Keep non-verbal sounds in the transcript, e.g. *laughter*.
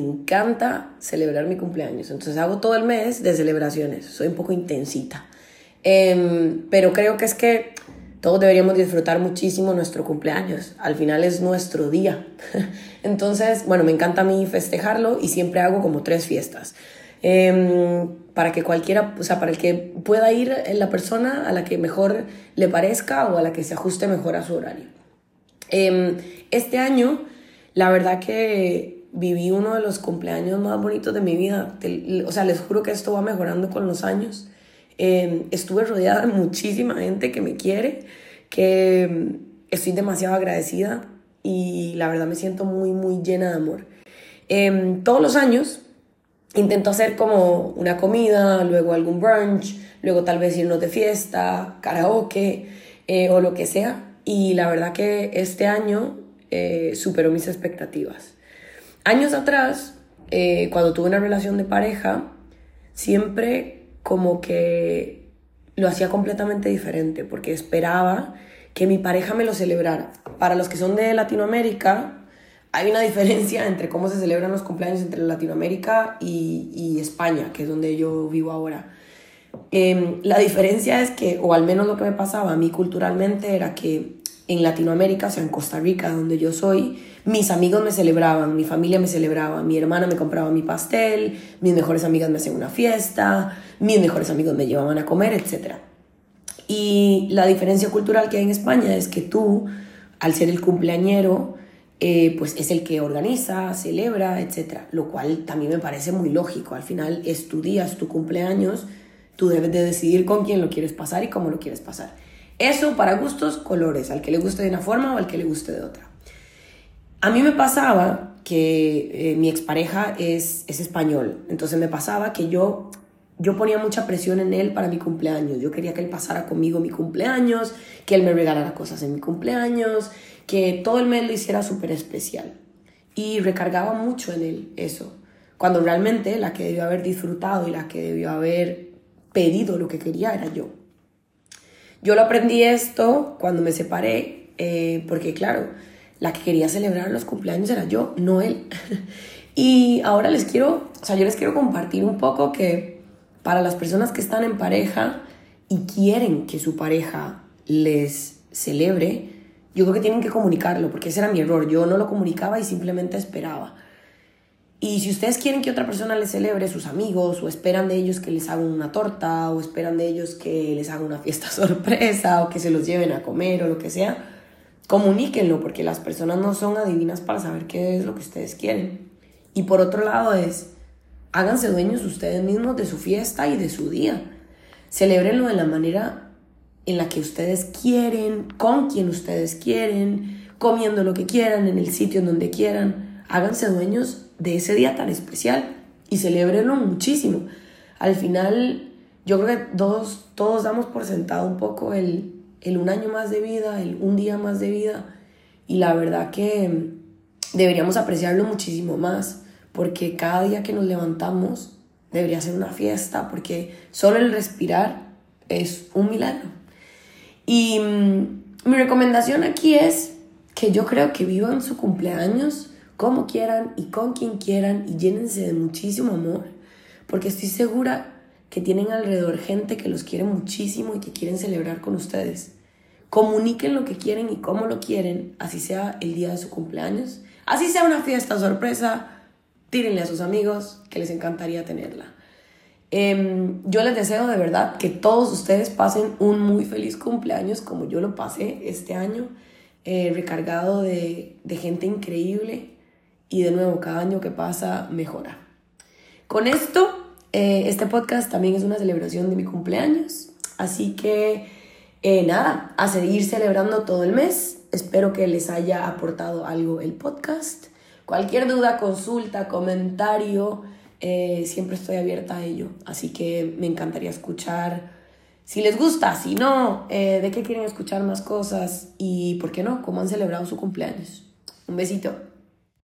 Encanta celebrar mi cumpleaños, entonces hago todo el mes de celebraciones, soy un poco intensita. Em, pero creo que es que todos deberíamos disfrutar muchísimo nuestro cumpleaños. Al final es nuestro día. *laughs* Entonces, bueno, me encanta a mí festejarlo y siempre hago como tres fiestas. Em, para que cualquiera, o sea, para el que pueda ir la persona a la que mejor le parezca o a la que se ajuste mejor a su horario. Em, este año, la verdad que viví uno de los cumpleaños más bonitos de mi vida. O sea, les juro que esto va mejorando con los años. Em, estuve rodeada de muchísima gente que me quiere, que em, estoy demasiado agradecida y la verdad me siento muy, muy llena de amor. Em, todos los años intento hacer como una comida, luego algún brunch, luego tal vez irnos de fiesta, karaoke eh, o lo que sea. Y la verdad que este año eh, superó mis expectativas. Años atrás, eh, cuando tuve una relación de pareja, siempre como que lo hacía completamente diferente, porque esperaba que mi pareja me lo celebrara. Para los que son de Latinoamérica, hay una diferencia entre cómo se celebran los cumpleaños entre Latinoamérica y, España, que es donde yo vivo ahora. Em, la diferencia es que, o al menos lo que me pasaba a mí culturalmente, era que en Latinoamérica, o sea, en Costa Rica, donde yo soy, mis amigos me celebraban, mi familia me celebraba, mi hermana me compraba mi pastel, mis mejores amigas me hacían una fiesta, mis mejores amigos me llevaban a comer, etc. Y la diferencia cultural que hay en España es que tú, al ser el cumpleañero, eh, pues es el que organiza, celebra, etc. Lo cual también me parece muy lógico. Al final es tu día, es tu cumpleaños, tú debes de decidir con quién lo quieres pasar y cómo lo quieres pasar. Eso para gustos, colores, al que le guste de una forma o al que le guste de otra. A mí me pasaba que eh, mi expareja es, es español, entonces me pasaba que yo, yo ponía mucha presión en él para mi cumpleaños. Yo quería que él pasara conmigo mi cumpleaños, que él me regalara cosas en mi cumpleaños, que todo el mes lo hiciera súper especial. Y recargaba mucho en él eso, cuando realmente la que debió haber disfrutado y la que debió haber pedido lo que quería era yo. Yo lo aprendí esto cuando me separé, eh, porque claro, la que quería celebrar los cumpleaños era yo, no él. *laughs* y ahora les quiero, o sea, yo les quiero compartir un poco que para las personas que están en pareja y quieren que su pareja les celebre, yo creo que tienen que comunicarlo, porque ese era mi error. Yo no lo comunicaba y simplemente esperaba. Y si ustedes quieren que otra persona les celebre, sus amigos, o esperan de ellos que les hagan una torta, o esperan de ellos que les hagan una fiesta *laughs* sorpresa, o que se los lleven a comer, o lo que sea, comuníquenlo, porque las personas no son adivinas para saber qué es lo que ustedes quieren. Y por otro lado es, háganse dueños ustedes mismos de su fiesta y de su día. Celébrenlo de la manera en la que ustedes quieren, con quien ustedes quieren, comiendo lo que quieran, en el sitio en donde quieran. Háganse dueños de ese día tan especial y celebrenlo muchísimo. Al final, yo creo que todos, todos damos por sentado un poco el, el un año más de vida, el un día más de vida y la verdad que deberíamos apreciarlo muchísimo más porque cada día que nos levantamos debería ser una fiesta porque solo el respirar es un milagro. Y mm, mi recomendación aquí es que yo creo que vivan su cumpleaños como quieran y con quien quieran y llénense de muchísimo amor, porque estoy segura que tienen alrededor gente que los quiere muchísimo y que quieren celebrar con ustedes. Comuniquen lo que quieren y cómo lo quieren, así sea el día de su cumpleaños, así sea una fiesta sorpresa, tírenle a sus amigos que les encantaría tenerla. Em, yo les deseo de verdad que todos ustedes pasen un muy feliz cumpleaños como yo lo pasé este año, eh, recargado de, de gente increíble y de nuevo cada año que pasa mejora. Con esto, eh, este podcast también es una celebración de mi cumpleaños, así que eh, nada, a seguir celebrando todo el mes. Espero que les haya aportado algo el podcast. Cualquier duda, consulta, comentario, eh, siempre estoy abierta a ello. Así que me encantaría escuchar si les gusta, si no, de qué quieren escuchar más cosas y, ¿por qué no?, cómo han celebrado su cumpleaños. Un besito.